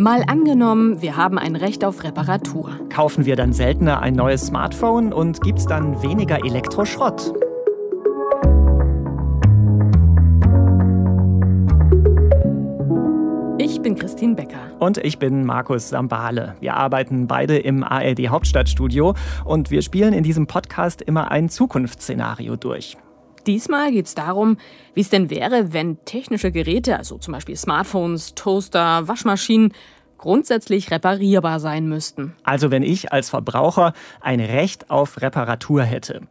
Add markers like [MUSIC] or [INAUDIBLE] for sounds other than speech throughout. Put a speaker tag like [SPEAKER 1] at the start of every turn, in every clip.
[SPEAKER 1] Mal angenommen, wir haben ein Recht auf Reparatur.
[SPEAKER 2] Kaufen wir dann seltener ein neues Smartphone und gibt's dann weniger Elektroschrott?
[SPEAKER 1] Ich bin Christine Becker.
[SPEAKER 2] Und ich bin Markus Sambale. Wir arbeiten beide im ARD Hauptstadtstudio und wir spielen in diesem Podcast immer ein Zukunftsszenario durch.
[SPEAKER 1] Diesmal geht es darum, wie es denn wäre, wenn technische Geräte, also zum Beispiel Smartphones, Toaster, Waschmaschinen, grundsätzlich reparierbar sein müssten.
[SPEAKER 2] Also wenn ich als Verbraucher ein Recht auf Reparatur hätte.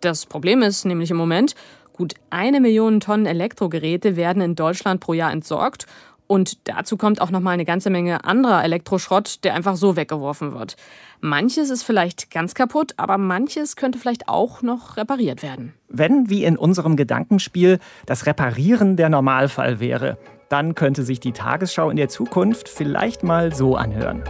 [SPEAKER 1] Das Problem ist nämlich im Moment, gut eine Million Tonnen Elektrogeräte werden in Deutschland pro Jahr entsorgt und dazu kommt auch noch mal eine ganze Menge anderer Elektroschrott, der einfach so weggeworfen wird. Manches ist vielleicht ganz kaputt, aber manches könnte vielleicht auch noch repariert werden.
[SPEAKER 2] Wenn, wie in unserem Gedankenspiel, das Reparieren der Normalfall wäre, dann könnte sich die Tagesschau in der Zukunft vielleicht mal so anhören.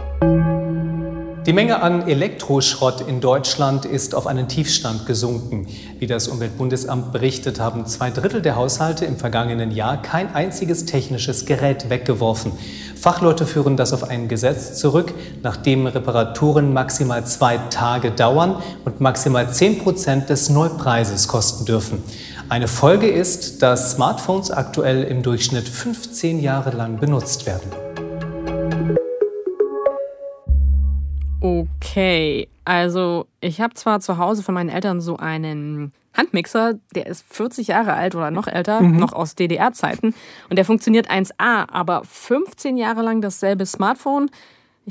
[SPEAKER 3] Die Menge an Elektroschrott in Deutschland ist auf einen Tiefstand gesunken. Wie das Umweltbundesamt berichtet, haben zwei Drittel der Haushalte im vergangenen Jahr kein einziges technisches Gerät weggeworfen. Fachleute führen das auf ein Gesetz zurück, nachdem Reparaturen maximal zwei Tage dauern und maximal zehn Prozent des Neupreises kosten dürfen. Eine Folge ist, dass Smartphones aktuell im Durchschnitt 15 Jahre lang benutzt werden.
[SPEAKER 1] Okay, also ich habe zwar zu Hause von meinen Eltern so einen Handmixer, der ist 40 Jahre alt oder noch älter, mhm. noch aus DDR-Zeiten und der funktioniert 1A, aber 15 Jahre lang dasselbe Smartphone,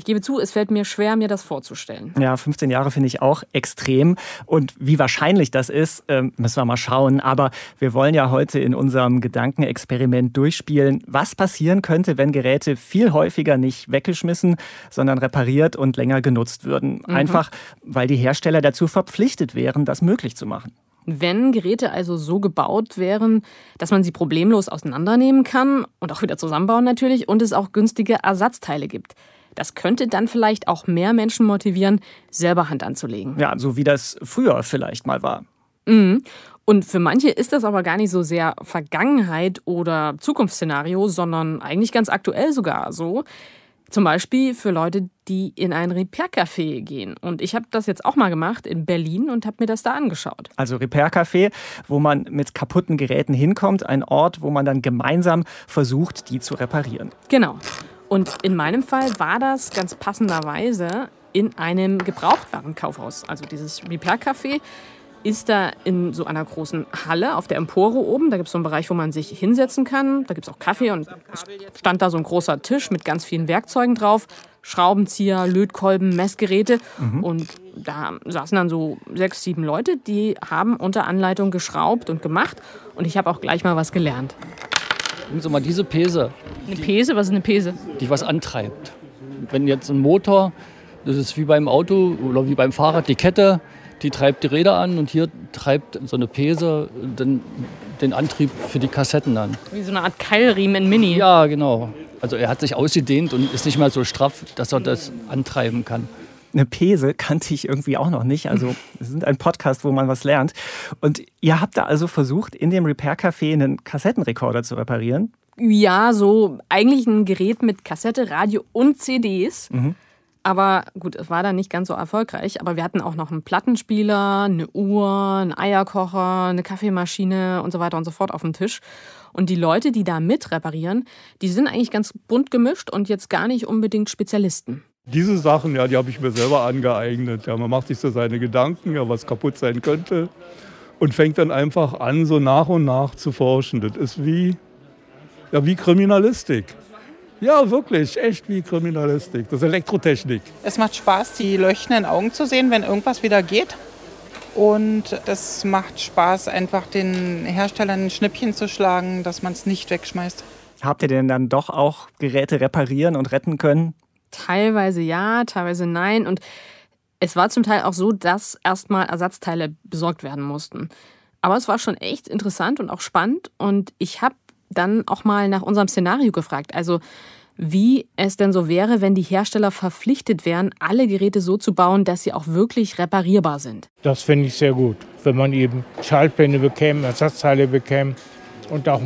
[SPEAKER 1] ich gebe zu, es fällt mir schwer, mir das vorzustellen.
[SPEAKER 2] Ja, 15 Jahre finde ich auch extrem. Und wie wahrscheinlich das ist, ähm, müssen wir mal schauen. Aber wir wollen ja heute in unserem Gedankenexperiment durchspielen, was passieren könnte, wenn Geräte viel häufiger nicht weggeschmissen, sondern repariert und länger genutzt würden. Mhm. Einfach, weil die Hersteller dazu verpflichtet wären, das möglich zu machen.
[SPEAKER 1] Wenn Geräte also so gebaut wären, dass man sie problemlos auseinandernehmen kann und auch wieder zusammenbauen natürlich und es auch günstige Ersatzteile gibt. Das könnte dann vielleicht auch mehr Menschen motivieren, selber Hand anzulegen.
[SPEAKER 2] Ja, so wie das früher vielleicht mal war.
[SPEAKER 1] Mhm. Und für manche ist das aber gar nicht so sehr Vergangenheit oder Zukunftsszenario, sondern eigentlich ganz aktuell sogar so. Zum Beispiel für Leute, die in ein Repair-Café gehen. Und ich habe das jetzt auch mal gemacht in Berlin und habe mir das da angeschaut.
[SPEAKER 2] Also Repair-Café, wo man mit kaputten Geräten hinkommt, ein Ort, wo man dann gemeinsam versucht, die zu reparieren.
[SPEAKER 1] Genau. Und in meinem Fall war das ganz passenderweise in einem Gebrauchtwarenkaufhaus. Also dieses Repair-Café ist da in so einer großen Halle auf der Empore oben. Da gibt es so einen Bereich, wo man sich hinsetzen kann. Da gibt es auch Kaffee und stand da so ein großer Tisch mit ganz vielen Werkzeugen drauf. Schraubenzieher, Lötkolben, Messgeräte. Mhm. Und da saßen dann so sechs, sieben Leute, die haben unter Anleitung geschraubt und gemacht. Und ich habe auch gleich mal was gelernt.
[SPEAKER 4] Nehmen Sie mal diese Pese.
[SPEAKER 1] Eine Pese? Was ist eine Pese?
[SPEAKER 4] Die was antreibt. Wenn jetzt ein Motor, das ist wie beim Auto oder wie beim Fahrrad, die Kette, die treibt die Räder an und hier treibt so eine Pese den, den Antrieb für die Kassetten an.
[SPEAKER 1] Wie so eine Art Keilriemen in Mini.
[SPEAKER 4] Ja, genau. Also er hat sich ausgedehnt und ist nicht mehr so straff, dass er das antreiben kann
[SPEAKER 2] eine Pese kannte ich irgendwie auch noch nicht. Also [LAUGHS] wir sind ein Podcast, wo man was lernt. Und ihr habt da also versucht, in dem Repair-Café einen Kassettenrekorder zu reparieren?
[SPEAKER 1] Ja, so eigentlich ein Gerät mit Kassette, Radio und CDs. Mhm. Aber gut, es war dann nicht ganz so erfolgreich. Aber wir hatten auch noch einen Plattenspieler, eine Uhr, einen Eierkocher, eine Kaffeemaschine und so weiter und so fort auf dem Tisch. Und die Leute, die da mit reparieren, die sind eigentlich ganz bunt gemischt und jetzt gar nicht unbedingt Spezialisten.
[SPEAKER 5] Diese Sachen, ja, die habe ich mir selber angeeignet. Ja, man macht sich so seine Gedanken, ja, was kaputt sein könnte und fängt dann einfach an, so nach und nach zu forschen. Das ist wie, ja, wie Kriminalistik. Ja, wirklich, echt wie Kriminalistik. Das ist Elektrotechnik.
[SPEAKER 6] Es macht Spaß, die leuchtenden Augen zu sehen, wenn irgendwas wieder geht. Und das macht Spaß, einfach den Herstellern ein Schnippchen zu schlagen, dass man es nicht wegschmeißt.
[SPEAKER 2] Habt ihr denn dann doch auch Geräte reparieren und retten können?
[SPEAKER 1] Teilweise ja, teilweise nein. Und es war zum Teil auch so, dass erstmal Ersatzteile besorgt werden mussten. Aber es war schon echt interessant und auch spannend. Und ich habe dann auch mal nach unserem Szenario gefragt. Also, wie es denn so wäre, wenn die Hersteller verpflichtet wären, alle Geräte so zu bauen, dass sie auch wirklich reparierbar sind.
[SPEAKER 7] Das finde ich sehr gut, wenn man eben Schaltpläne bekäme, Ersatzteile bekäme und auch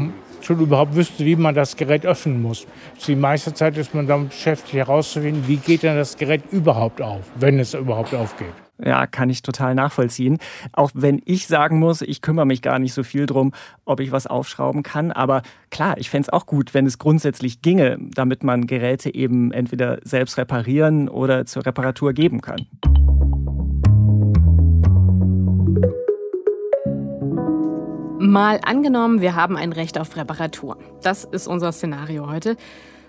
[SPEAKER 7] schon überhaupt wüsste, wie man das Gerät öffnen muss. Die meiste Zeit ist man damit beschäftigt, herauszufinden, wie geht denn das Gerät überhaupt auf, wenn es überhaupt aufgeht.
[SPEAKER 2] Ja, kann ich total nachvollziehen. Auch wenn ich sagen muss, ich kümmere mich gar nicht so viel drum, ob ich was aufschrauben kann. Aber klar, ich fände es auch gut, wenn es grundsätzlich ginge, damit man Geräte eben entweder selbst reparieren oder zur Reparatur geben kann.
[SPEAKER 1] Mal angenommen, wir haben ein Recht auf Reparatur. Das ist unser Szenario heute.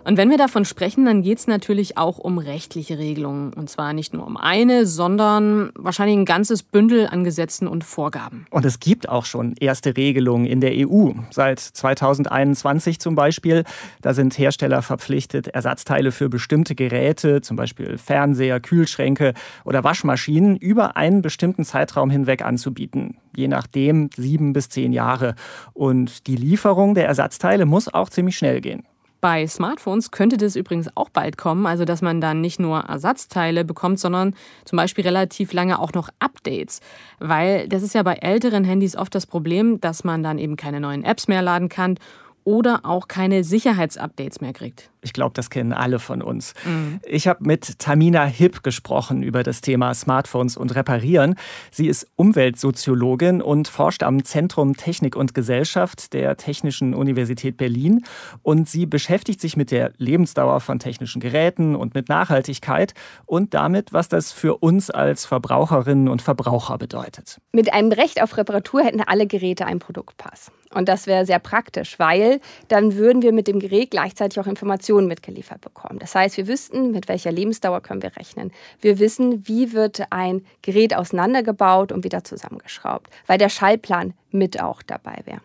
[SPEAKER 1] Und wenn wir davon sprechen, dann geht es natürlich auch um rechtliche Regelungen. Und zwar nicht nur um eine, sondern wahrscheinlich ein ganzes Bündel an Gesetzen und Vorgaben.
[SPEAKER 2] Und es gibt auch schon erste Regelungen in der EU. Seit 2021 zum Beispiel. Da sind Hersteller verpflichtet, Ersatzteile für bestimmte Geräte, zum Beispiel Fernseher, Kühlschränke oder Waschmaschinen, über einen bestimmten Zeitraum hinweg anzubieten. Je nachdem sieben bis zehn Jahre. Und die Lieferung der Ersatzteile muss auch ziemlich schnell gehen.
[SPEAKER 1] Bei Smartphones könnte das übrigens auch bald kommen, also dass man dann nicht nur Ersatzteile bekommt, sondern zum Beispiel relativ lange auch noch Updates. Weil das ist ja bei älteren Handys oft das Problem, dass man dann eben keine neuen Apps mehr laden kann oder auch keine Sicherheitsupdates mehr kriegt.
[SPEAKER 2] Ich glaube, das kennen alle von uns. Mhm. Ich habe mit Tamina Hipp gesprochen über das Thema Smartphones und Reparieren. Sie ist Umweltsoziologin und forscht am Zentrum Technik und Gesellschaft der Technischen Universität Berlin. Und sie beschäftigt sich mit der Lebensdauer von technischen Geräten und mit Nachhaltigkeit und damit, was das für uns als Verbraucherinnen und Verbraucher bedeutet.
[SPEAKER 8] Mit einem Recht auf Reparatur hätten alle Geräte einen Produktpass. Und das wäre sehr praktisch, weil dann würden wir mit dem Gerät gleichzeitig auch Informationen mitgeliefert bekommen. Das heißt, wir wüssten, mit welcher Lebensdauer können wir rechnen. Wir wissen, wie wird ein Gerät auseinandergebaut und wieder zusammengeschraubt, weil der Schallplan mit auch dabei wäre.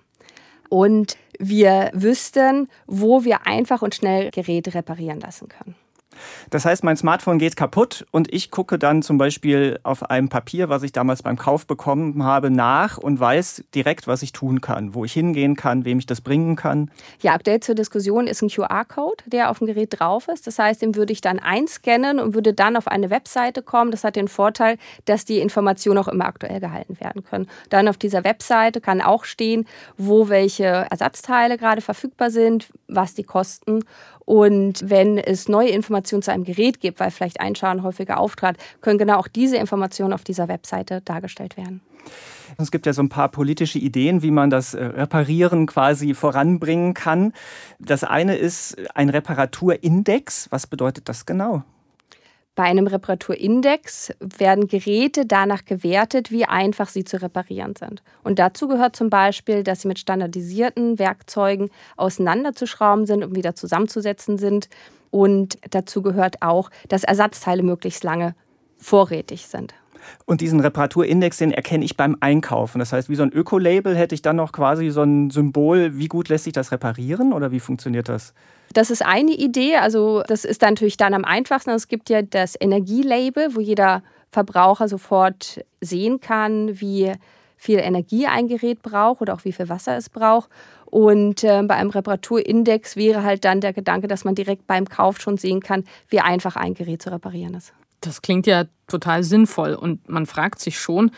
[SPEAKER 8] Und wir wüssten, wo wir einfach und schnell Geräte reparieren lassen können.
[SPEAKER 2] Das heißt, mein Smartphone geht kaputt und ich gucke dann zum Beispiel auf einem Papier, was ich damals beim Kauf bekommen habe, nach und weiß direkt, was ich tun kann, wo ich hingehen kann, wem ich das bringen kann.
[SPEAKER 8] Ja, aktuell zur Diskussion ist ein QR-Code, der auf dem Gerät drauf ist. Das heißt, den würde ich dann einscannen und würde dann auf eine Webseite kommen. Das hat den Vorteil, dass die Informationen auch immer aktuell gehalten werden können. Dann auf dieser Webseite kann auch stehen, wo welche Ersatzteile gerade verfügbar sind, was die kosten und wenn es neue Informationen zu einem Gerät gibt, weil vielleicht ein Schaden häufiger auftrat, können genau auch diese Informationen auf dieser Webseite dargestellt werden.
[SPEAKER 2] Es gibt ja so ein paar politische Ideen, wie man das äh, Reparieren quasi voranbringen kann. Das eine ist ein Reparaturindex. Was bedeutet das genau?
[SPEAKER 8] Bei einem Reparaturindex werden Geräte danach gewertet, wie einfach sie zu reparieren sind. Und dazu gehört zum Beispiel, dass sie mit standardisierten Werkzeugen auseinanderzuschrauben sind und wieder zusammenzusetzen sind. Und dazu gehört auch, dass Ersatzteile möglichst lange vorrätig sind.
[SPEAKER 2] Und diesen Reparaturindex, den erkenne ich beim Einkaufen. Das heißt, wie so ein Öko-Label hätte ich dann noch quasi so ein Symbol, wie gut lässt sich das reparieren oder wie funktioniert das?
[SPEAKER 8] Das ist eine Idee. Also das ist dann natürlich dann am einfachsten. Es gibt ja das Energielabel, wo jeder Verbraucher sofort sehen kann, wie viel Energie ein Gerät braucht oder auch wie viel Wasser es braucht. Und äh, bei einem Reparaturindex wäre halt dann der Gedanke, dass man direkt beim Kauf schon sehen kann, wie einfach ein Gerät zu reparieren ist.
[SPEAKER 1] Das klingt ja total sinnvoll und man fragt sich schon,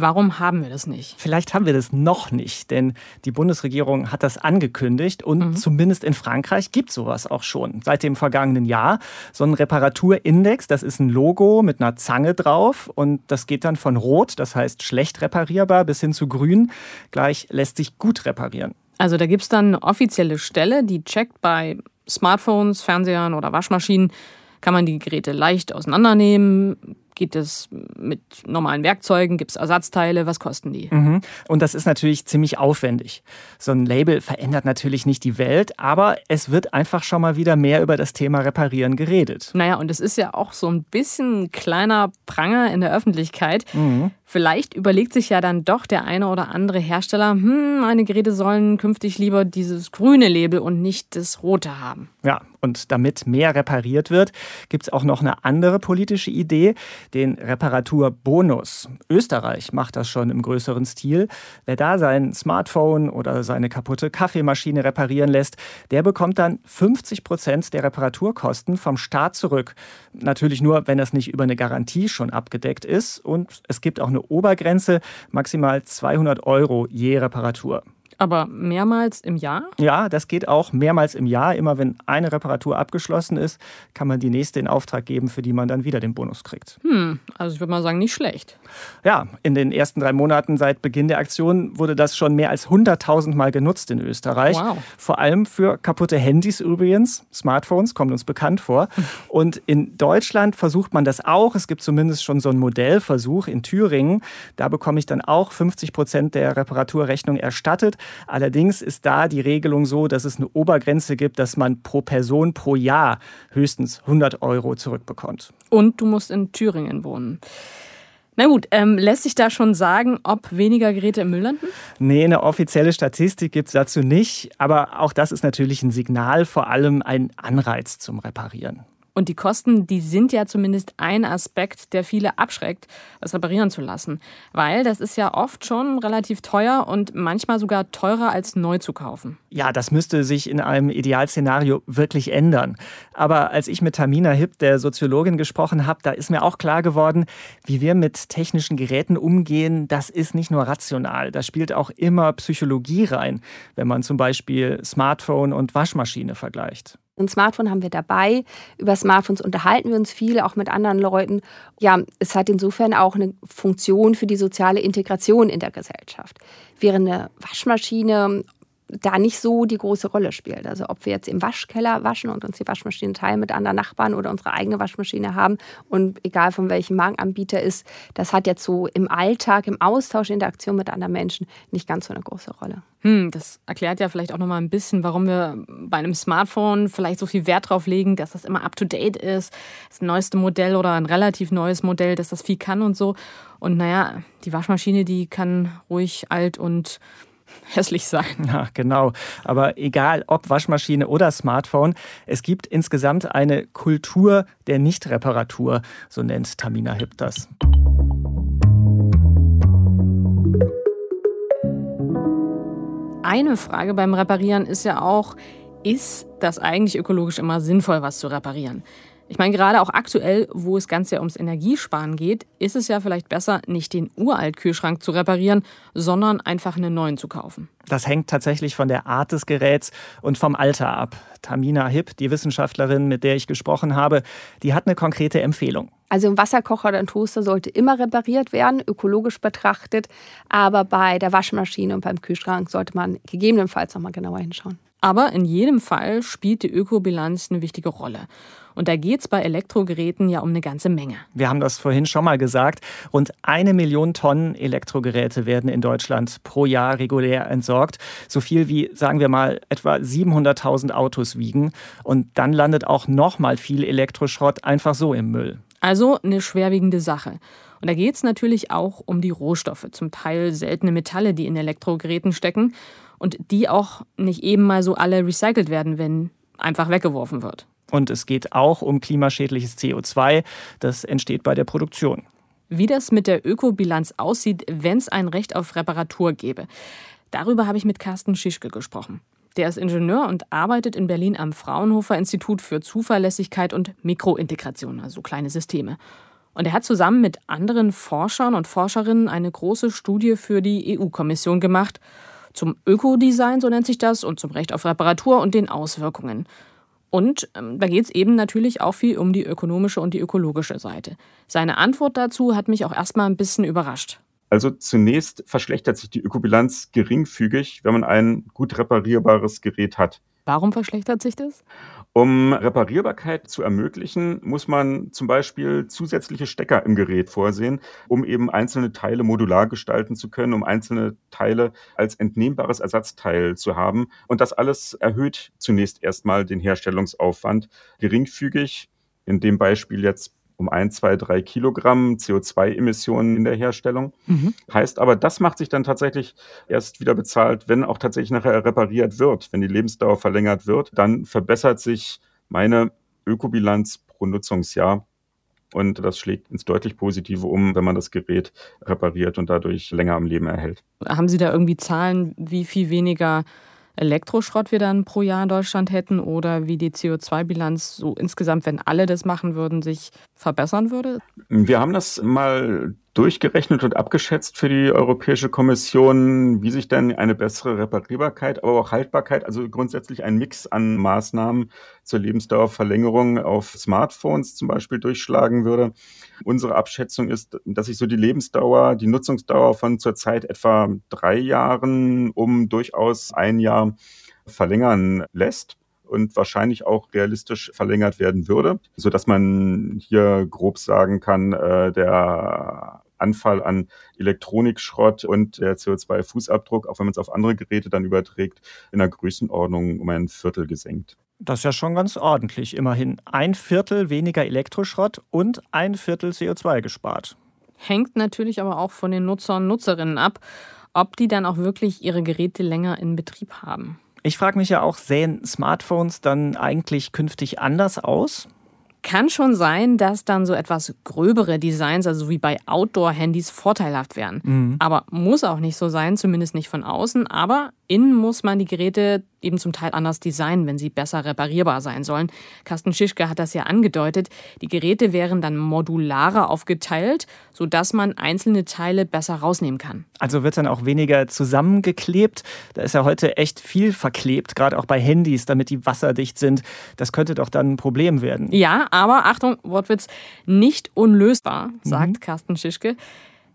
[SPEAKER 1] Warum haben wir das nicht?
[SPEAKER 2] Vielleicht haben wir das noch nicht, denn die Bundesregierung hat das angekündigt und mhm. zumindest in Frankreich gibt es sowas auch schon. Seit dem vergangenen Jahr so ein Reparaturindex, das ist ein Logo mit einer Zange drauf und das geht dann von rot, das heißt schlecht reparierbar, bis hin zu grün, gleich lässt sich gut reparieren.
[SPEAKER 1] Also da gibt es dann eine offizielle Stelle, die checkt bei Smartphones, Fernsehern oder Waschmaschinen, kann man die Geräte leicht auseinandernehmen, Geht es mit normalen Werkzeugen? Gibt es Ersatzteile? Was kosten die?
[SPEAKER 2] Mhm. Und das ist natürlich ziemlich aufwendig. So ein Label verändert natürlich nicht die Welt, aber es wird einfach schon mal wieder mehr über das Thema Reparieren geredet.
[SPEAKER 1] Naja, und es ist ja auch so ein bisschen ein kleiner Pranger in der Öffentlichkeit. Mhm. Vielleicht überlegt sich ja dann doch der eine oder andere Hersteller, hm, meine Geräte sollen künftig lieber dieses grüne Label und nicht das rote haben.
[SPEAKER 2] Ja, und damit mehr repariert wird, gibt es auch noch eine andere politische Idee, den Reparaturbonus. Österreich macht das schon im größeren Stil. Wer da sein Smartphone oder seine kaputte Kaffeemaschine reparieren lässt, der bekommt dann 50 Prozent der Reparaturkosten vom Staat zurück. Natürlich nur, wenn das nicht über eine Garantie schon abgedeckt ist. Und es gibt auch eine Obergrenze, maximal 200 Euro je Reparatur.
[SPEAKER 1] Aber mehrmals im Jahr?
[SPEAKER 2] Ja, das geht auch mehrmals im Jahr. Immer wenn eine Reparatur abgeschlossen ist, kann man die nächste in Auftrag geben, für die man dann wieder den Bonus kriegt.
[SPEAKER 1] Hm, also ich würde mal sagen, nicht schlecht.
[SPEAKER 2] Ja, in den ersten drei Monaten seit Beginn der Aktion wurde das schon mehr als 100.000 Mal genutzt in Österreich.
[SPEAKER 1] Wow.
[SPEAKER 2] Vor allem für kaputte Handys übrigens. Smartphones kommt uns bekannt vor. [LAUGHS] Und in Deutschland versucht man das auch. Es gibt zumindest schon so einen Modellversuch in Thüringen. Da bekomme ich dann auch 50 Prozent der Reparaturrechnung erstattet. Allerdings ist da die Regelung so, dass es eine Obergrenze gibt, dass man pro Person pro Jahr höchstens 100 Euro zurückbekommt.
[SPEAKER 1] Und du musst in Thüringen wohnen. Na gut, ähm, lässt sich da schon sagen, ob weniger Geräte im Müll landen?
[SPEAKER 2] Nee, eine offizielle Statistik gibt es dazu nicht. Aber auch das ist natürlich ein Signal, vor allem ein Anreiz zum Reparieren.
[SPEAKER 1] Und die Kosten, die sind ja zumindest ein Aspekt, der viele abschreckt, was reparieren zu lassen. Weil das ist ja oft schon relativ teuer und manchmal sogar teurer als neu zu kaufen.
[SPEAKER 2] Ja, das müsste sich in einem Idealszenario wirklich ändern. Aber als ich mit Tamina Hipp, der Soziologin, gesprochen habe, da ist mir auch klar geworden, wie wir mit technischen Geräten umgehen, das ist nicht nur rational. Da spielt auch immer Psychologie rein, wenn man zum Beispiel Smartphone und Waschmaschine vergleicht.
[SPEAKER 8] Ein Smartphone haben wir dabei. Über Smartphones unterhalten wir uns viel, auch mit anderen Leuten. Ja, es hat insofern auch eine Funktion für die soziale Integration in der Gesellschaft. Während eine Waschmaschine da nicht so die große Rolle spielt. Also ob wir jetzt im Waschkeller waschen und uns die Waschmaschine teilen mit anderen Nachbarn oder unsere eigene Waschmaschine haben und egal von welchem Markenanbieter ist, das hat jetzt so im Alltag, im Austausch, in der Aktion mit anderen Menschen nicht ganz so eine große Rolle.
[SPEAKER 1] Hm, das erklärt ja vielleicht auch noch mal ein bisschen, warum wir bei einem Smartphone vielleicht so viel Wert drauf legen, dass das immer up to date ist, das neueste Modell oder ein relativ neues Modell, dass das viel kann und so. Und naja, die Waschmaschine, die kann ruhig alt und [LAUGHS] hässlich sein.
[SPEAKER 2] Ja, genau. Aber egal ob Waschmaschine oder Smartphone, es gibt insgesamt eine Kultur der Nichtreparatur, so nennt Tamina Hipp das.
[SPEAKER 1] Eine Frage beim Reparieren ist ja auch, ist das eigentlich ökologisch immer sinnvoll, was zu reparieren? Ich meine, gerade auch aktuell, wo es ganz ja ums Energiesparen geht, ist es ja vielleicht besser, nicht den Uralt-Kühlschrank zu reparieren, sondern einfach einen neuen zu kaufen.
[SPEAKER 2] Das hängt tatsächlich von der Art des Geräts und vom Alter ab. Tamina Hipp, die Wissenschaftlerin, mit der ich gesprochen habe, die hat eine konkrete Empfehlung.
[SPEAKER 8] Also ein Wasserkocher oder ein Toaster sollte immer repariert werden, ökologisch betrachtet. Aber bei der Waschmaschine und beim Kühlschrank sollte man gegebenenfalls noch mal genauer hinschauen.
[SPEAKER 1] Aber in jedem Fall spielt die Ökobilanz eine wichtige Rolle. Und da geht es bei Elektrogeräten ja um eine ganze Menge.
[SPEAKER 2] Wir haben das vorhin schon mal gesagt. Rund eine Million Tonnen Elektrogeräte werden in Deutschland pro Jahr regulär entsorgt. So viel wie, sagen wir mal, etwa 700.000 Autos wiegen. Und dann landet auch noch mal viel Elektroschrott einfach so im Müll.
[SPEAKER 1] Also eine schwerwiegende Sache. Und da geht es natürlich auch um die Rohstoffe, zum Teil seltene Metalle, die in Elektrogeräten stecken und die auch nicht eben mal so alle recycelt werden, wenn einfach weggeworfen wird.
[SPEAKER 2] Und es geht auch um klimaschädliches CO2. Das entsteht bei der Produktion.
[SPEAKER 1] Wie das mit der Ökobilanz aussieht, wenn es ein Recht auf Reparatur gäbe. Darüber habe ich mit Carsten Schischke gesprochen. Der ist Ingenieur und arbeitet in Berlin am Fraunhofer Institut für Zuverlässigkeit und Mikrointegration, also kleine Systeme. Und er hat zusammen mit anderen Forschern und Forscherinnen eine große Studie für die EU-Kommission gemacht zum Ökodesign, so nennt sich das, und zum Recht auf Reparatur und den Auswirkungen. Und ähm, da geht es eben natürlich auch viel um die ökonomische und die ökologische Seite. Seine Antwort dazu hat mich auch erstmal ein bisschen überrascht.
[SPEAKER 9] Also zunächst verschlechtert sich die Ökobilanz geringfügig, wenn man ein gut reparierbares Gerät hat.
[SPEAKER 1] Warum verschlechtert sich das?
[SPEAKER 9] Um Reparierbarkeit zu ermöglichen, muss man zum Beispiel zusätzliche Stecker im Gerät vorsehen, um eben einzelne Teile modular gestalten zu können, um einzelne Teile als entnehmbares Ersatzteil zu haben. Und das alles erhöht zunächst erstmal den Herstellungsaufwand geringfügig. In dem Beispiel jetzt um ein, zwei, drei Kilogramm CO2-Emissionen in der Herstellung. Mhm. Heißt aber, das macht sich dann tatsächlich erst wieder bezahlt, wenn auch tatsächlich nachher repariert wird, wenn die Lebensdauer verlängert wird. Dann verbessert sich meine Ökobilanz pro Nutzungsjahr. Und das schlägt ins deutlich Positive um, wenn man das Gerät repariert und dadurch länger am Leben erhält.
[SPEAKER 1] Haben Sie da irgendwie Zahlen, wie viel weniger Elektroschrott wir dann pro Jahr in Deutschland hätten oder wie die CO2-Bilanz so insgesamt, wenn alle das machen würden, sich verbessern würde?
[SPEAKER 9] Wir haben das mal durchgerechnet und abgeschätzt für die Europäische Kommission, wie sich denn eine bessere Reparierbarkeit, aber auch Haltbarkeit, also grundsätzlich ein Mix an Maßnahmen zur Lebensdauerverlängerung auf Smartphones zum Beispiel durchschlagen würde. Unsere Abschätzung ist, dass sich so die Lebensdauer, die Nutzungsdauer von zurzeit etwa drei Jahren um durchaus ein Jahr verlängern lässt und wahrscheinlich auch realistisch verlängert werden würde, so dass man hier grob sagen kann, äh, der Anfall an Elektronikschrott und der CO2-Fußabdruck, auch wenn man es auf andere Geräte dann überträgt, in der Größenordnung um ein Viertel gesenkt.
[SPEAKER 2] Das ist ja schon ganz ordentlich. Immerhin ein Viertel weniger Elektroschrott und ein Viertel CO2 gespart.
[SPEAKER 1] Hängt natürlich aber auch von den Nutzern und Nutzerinnen ab, ob die dann auch wirklich ihre Geräte länger in Betrieb haben.
[SPEAKER 2] Ich frage mich ja auch, sehen Smartphones dann eigentlich künftig anders aus?
[SPEAKER 1] Kann schon sein, dass dann so etwas gröbere Designs, also wie bei Outdoor-Handys, vorteilhaft wären. Mhm. Aber muss auch nicht so sein, zumindest nicht von außen. Aber innen muss man die Geräte eben zum Teil anders designen, wenn sie besser reparierbar sein sollen. Carsten Schischke hat das ja angedeutet. Die Geräte wären dann modularer aufgeteilt, sodass man einzelne Teile besser rausnehmen kann.
[SPEAKER 2] Also wird dann auch weniger zusammengeklebt. Da ist ja heute echt viel verklebt, gerade auch bei Handys, damit die wasserdicht sind. Das könnte doch dann ein Problem werden.
[SPEAKER 1] Ja, aber Achtung, Wortwitz, nicht unlösbar, sagt mhm. Carsten Schischke.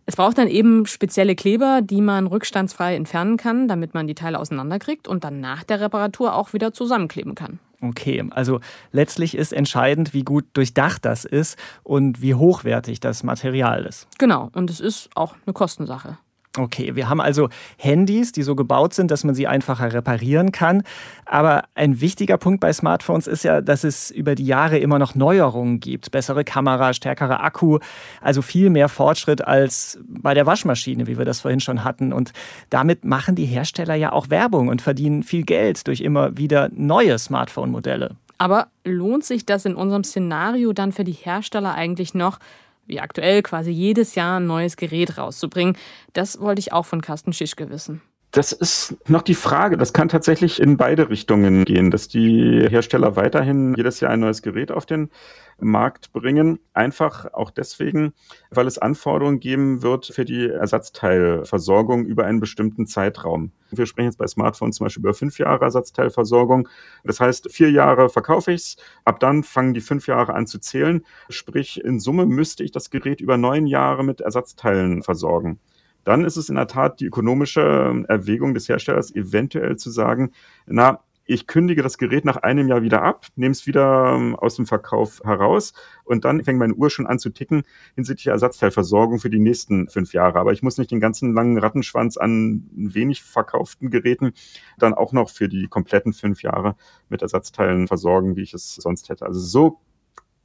[SPEAKER 1] Es braucht dann eben spezielle Kleber, die man rückstandsfrei entfernen kann, damit man die Teile auseinanderkriegt und dann nach der Reparatur auch wieder zusammenkleben kann.
[SPEAKER 2] Okay, also letztlich ist entscheidend, wie gut durchdacht das ist und wie hochwertig das Material ist.
[SPEAKER 1] Genau, und es ist auch eine Kostensache.
[SPEAKER 2] Okay, wir haben also Handys, die so gebaut sind, dass man sie einfacher reparieren kann. Aber ein wichtiger Punkt bei Smartphones ist ja, dass es über die Jahre immer noch Neuerungen gibt. Bessere Kamera, stärkere Akku, also viel mehr Fortschritt als bei der Waschmaschine, wie wir das vorhin schon hatten. Und damit machen die Hersteller ja auch Werbung und verdienen viel Geld durch immer wieder neue Smartphone-Modelle.
[SPEAKER 1] Aber lohnt sich das in unserem Szenario dann für die Hersteller eigentlich noch? Wie aktuell quasi jedes Jahr ein neues Gerät rauszubringen. Das wollte ich auch von Carsten Schischke wissen.
[SPEAKER 9] Das ist noch die Frage. Das kann tatsächlich in beide Richtungen gehen, dass die Hersteller weiterhin jedes Jahr ein neues Gerät auf den Markt bringen. Einfach auch deswegen, weil es Anforderungen geben wird für die Ersatzteilversorgung über einen bestimmten Zeitraum. Wir sprechen jetzt bei Smartphones zum Beispiel über fünf Jahre Ersatzteilversorgung. Das heißt, vier Jahre verkaufe ich es, ab dann fangen die fünf Jahre an zu zählen. Sprich, in Summe müsste ich das Gerät über neun Jahre mit Ersatzteilen versorgen dann ist es in der Tat die ökonomische Erwägung des Herstellers, eventuell zu sagen, na, ich kündige das Gerät nach einem Jahr wieder ab, nehme es wieder ähm, aus dem Verkauf heraus und dann fängt meine Uhr schon an zu ticken hinsichtlich Ersatzteilversorgung für die nächsten fünf Jahre. Aber ich muss nicht den ganzen langen Rattenschwanz an wenig verkauften Geräten dann auch noch für die kompletten fünf Jahre mit Ersatzteilen versorgen, wie ich es sonst hätte. Also so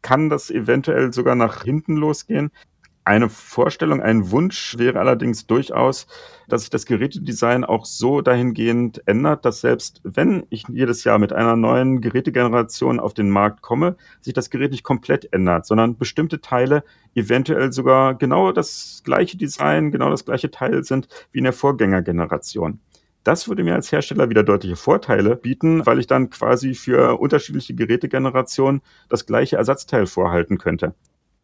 [SPEAKER 9] kann das eventuell sogar nach hinten losgehen. Eine Vorstellung, ein Wunsch wäre allerdings durchaus, dass sich das Gerätedesign auch so dahingehend ändert, dass selbst wenn ich jedes Jahr mit einer neuen Gerätegeneration auf den Markt komme, sich das Gerät nicht komplett ändert, sondern bestimmte Teile eventuell sogar genau das gleiche Design, genau das gleiche Teil sind wie in der Vorgängergeneration. Das würde mir als Hersteller wieder deutliche Vorteile bieten, weil ich dann quasi für unterschiedliche Gerätegenerationen das gleiche Ersatzteil vorhalten könnte.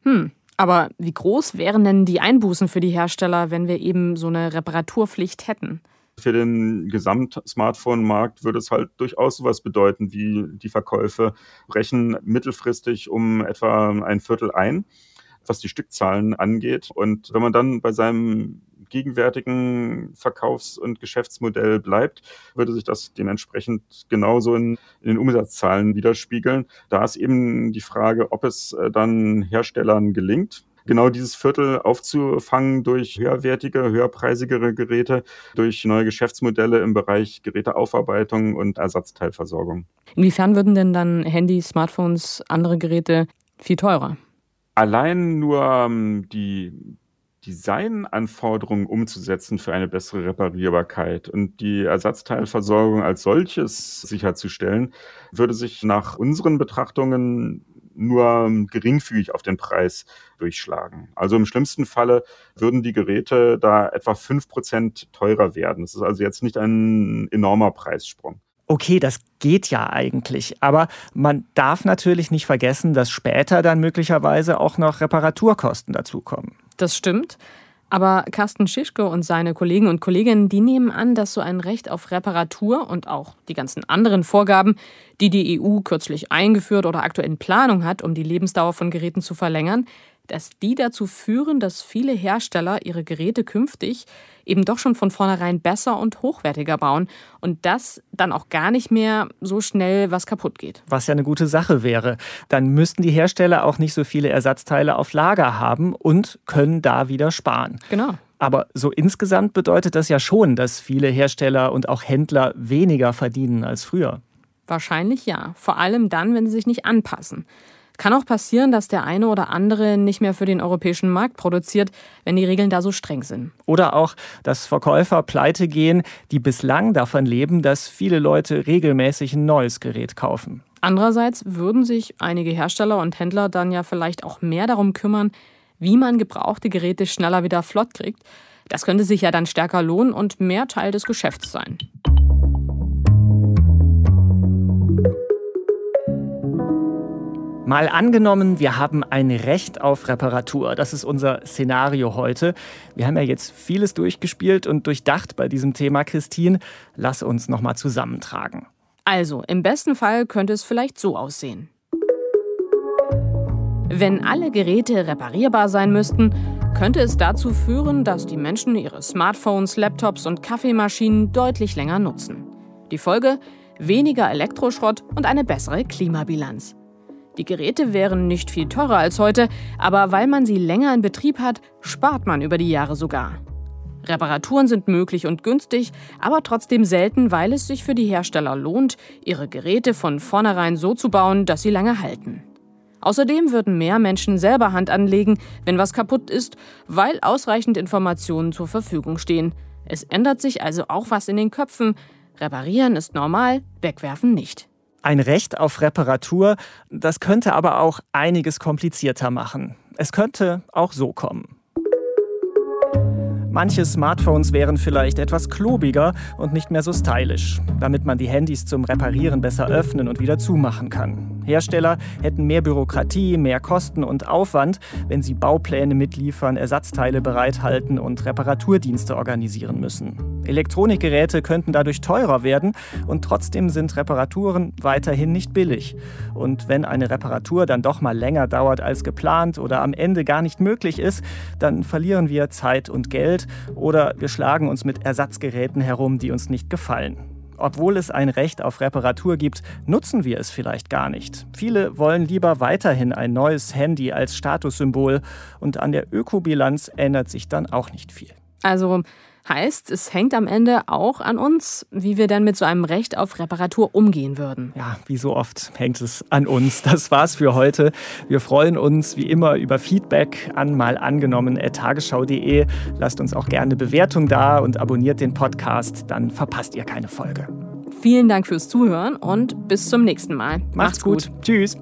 [SPEAKER 1] Hm, aber wie groß wären denn die Einbußen für die Hersteller, wenn wir eben so eine Reparaturpflicht hätten?
[SPEAKER 9] Für den Gesamt-Smartphone-Markt würde es halt durchaus sowas bedeuten, wie die Verkäufe brechen mittelfristig um etwa ein Viertel ein, was die Stückzahlen angeht. Und wenn man dann bei seinem gegenwärtigen Verkaufs- und Geschäftsmodell bleibt, würde sich das dementsprechend genauso in, in, den Umsatzzahlen widerspiegeln. Da ist eben die Frage, ob es äh, dann Herstellern gelingt, genau dieses Viertel aufzufangen durch höherwertige, höherpreisigere Geräte, durch neue Geschäftsmodelle im Bereich Geräteaufarbeitung und Ersatzteilversorgung.
[SPEAKER 1] Inwiefern würden denn dann Handys, Smartphones, andere Geräte viel teurer?
[SPEAKER 9] Allein nur ähm, die Designanforderungen umzusetzen für eine bessere Reparierbarkeit und die Ersatzteilversorgung als solches sicherzustellen, würde sich nach unseren Betrachtungen nur geringfügig auf den Preis durchschlagen. Also im schlimmsten Falle würden die Geräte da etwa fünf Prozent teurer werden. Das ist also jetzt nicht ein enormer Preissprung.
[SPEAKER 2] Okay, das geht ja eigentlich, aber man darf natürlich nicht vergessen, dass später dann möglicherweise auch noch Reparaturkosten dazukommen.
[SPEAKER 1] Das stimmt. Aber Carsten Schischke und seine Kollegen und Kolleginnen, die nehmen an, dass so ein Recht auf Reparatur und auch die ganzen anderen Vorgaben, die die EU kürzlich eingeführt oder aktuell in Planung hat, um die Lebensdauer von Geräten zu verlängern, dass die dazu führen, dass viele Hersteller ihre Geräte künftig eben doch schon von vornherein besser und hochwertiger bauen und das dann auch gar nicht mehr so schnell was kaputt geht.
[SPEAKER 2] Was ja eine gute Sache wäre. Dann müssten die Hersteller auch nicht so viele Ersatzteile auf Lager haben und können da wieder sparen.
[SPEAKER 1] Genau.
[SPEAKER 2] Aber so insgesamt bedeutet das ja schon, dass viele Hersteller und auch Händler weniger verdienen als früher.
[SPEAKER 1] Wahrscheinlich ja. Vor allem dann, wenn sie sich nicht anpassen. Kann auch passieren, dass der eine oder andere nicht mehr für den europäischen Markt produziert, wenn die Regeln da so streng sind.
[SPEAKER 2] Oder auch, dass Verkäufer pleite gehen, die bislang davon leben, dass viele Leute regelmäßig ein neues Gerät kaufen.
[SPEAKER 1] Andererseits würden sich einige Hersteller und Händler dann ja vielleicht auch mehr darum kümmern, wie man gebrauchte Geräte schneller wieder flott kriegt. Das könnte sich ja dann stärker lohnen und mehr Teil des Geschäfts sein.
[SPEAKER 2] Mal angenommen, wir haben ein Recht auf Reparatur. Das ist unser Szenario heute. Wir haben ja jetzt vieles durchgespielt und durchdacht bei diesem Thema, Christine. Lass uns noch mal zusammentragen.
[SPEAKER 1] Also, im besten Fall könnte es vielleicht so aussehen. Wenn alle Geräte reparierbar sein müssten, könnte es dazu führen, dass die Menschen ihre Smartphones, Laptops und Kaffeemaschinen deutlich länger nutzen. Die Folge? Weniger Elektroschrott und eine bessere Klimabilanz. Die Geräte wären nicht viel teurer als heute, aber weil man sie länger in Betrieb hat, spart man über die Jahre sogar. Reparaturen sind möglich und günstig, aber trotzdem selten, weil es sich für die Hersteller lohnt, ihre Geräte von vornherein so zu bauen, dass sie lange halten. Außerdem würden mehr Menschen selber Hand anlegen, wenn was kaputt ist, weil ausreichend Informationen zur Verfügung stehen. Es ändert sich also auch was in den Köpfen. Reparieren ist normal, wegwerfen nicht.
[SPEAKER 2] Ein Recht auf Reparatur, das könnte aber auch einiges komplizierter machen. Es könnte auch so kommen. Manche Smartphones wären vielleicht etwas klobiger und nicht mehr so stylisch, damit man die Handys zum Reparieren besser öffnen und wieder zumachen kann. Hersteller hätten mehr Bürokratie, mehr Kosten und Aufwand, wenn sie Baupläne mitliefern, Ersatzteile bereithalten und Reparaturdienste organisieren müssen. Elektronikgeräte könnten dadurch teurer werden und trotzdem sind Reparaturen weiterhin nicht billig. Und wenn eine Reparatur dann doch mal länger dauert als geplant oder am Ende gar nicht möglich ist, dann verlieren wir Zeit und Geld oder wir schlagen uns mit Ersatzgeräten herum, die uns nicht gefallen. Obwohl es ein Recht auf Reparatur gibt, nutzen wir es vielleicht gar nicht. Viele wollen lieber weiterhin ein neues Handy als Statussymbol und an der Ökobilanz ändert sich dann auch nicht viel.
[SPEAKER 1] Also Heißt, es hängt am Ende auch an uns, wie wir dann mit so einem Recht auf Reparatur umgehen würden.
[SPEAKER 2] Ja, wie so oft hängt es an uns. Das war's für heute. Wir freuen uns wie immer über Feedback an mal angenommen tagesschau.de. Lasst uns auch gerne Bewertung da und abonniert den Podcast, dann verpasst ihr keine Folge.
[SPEAKER 1] Vielen Dank fürs Zuhören und bis zum nächsten Mal.
[SPEAKER 2] Macht's, Macht's gut. gut. Tschüss.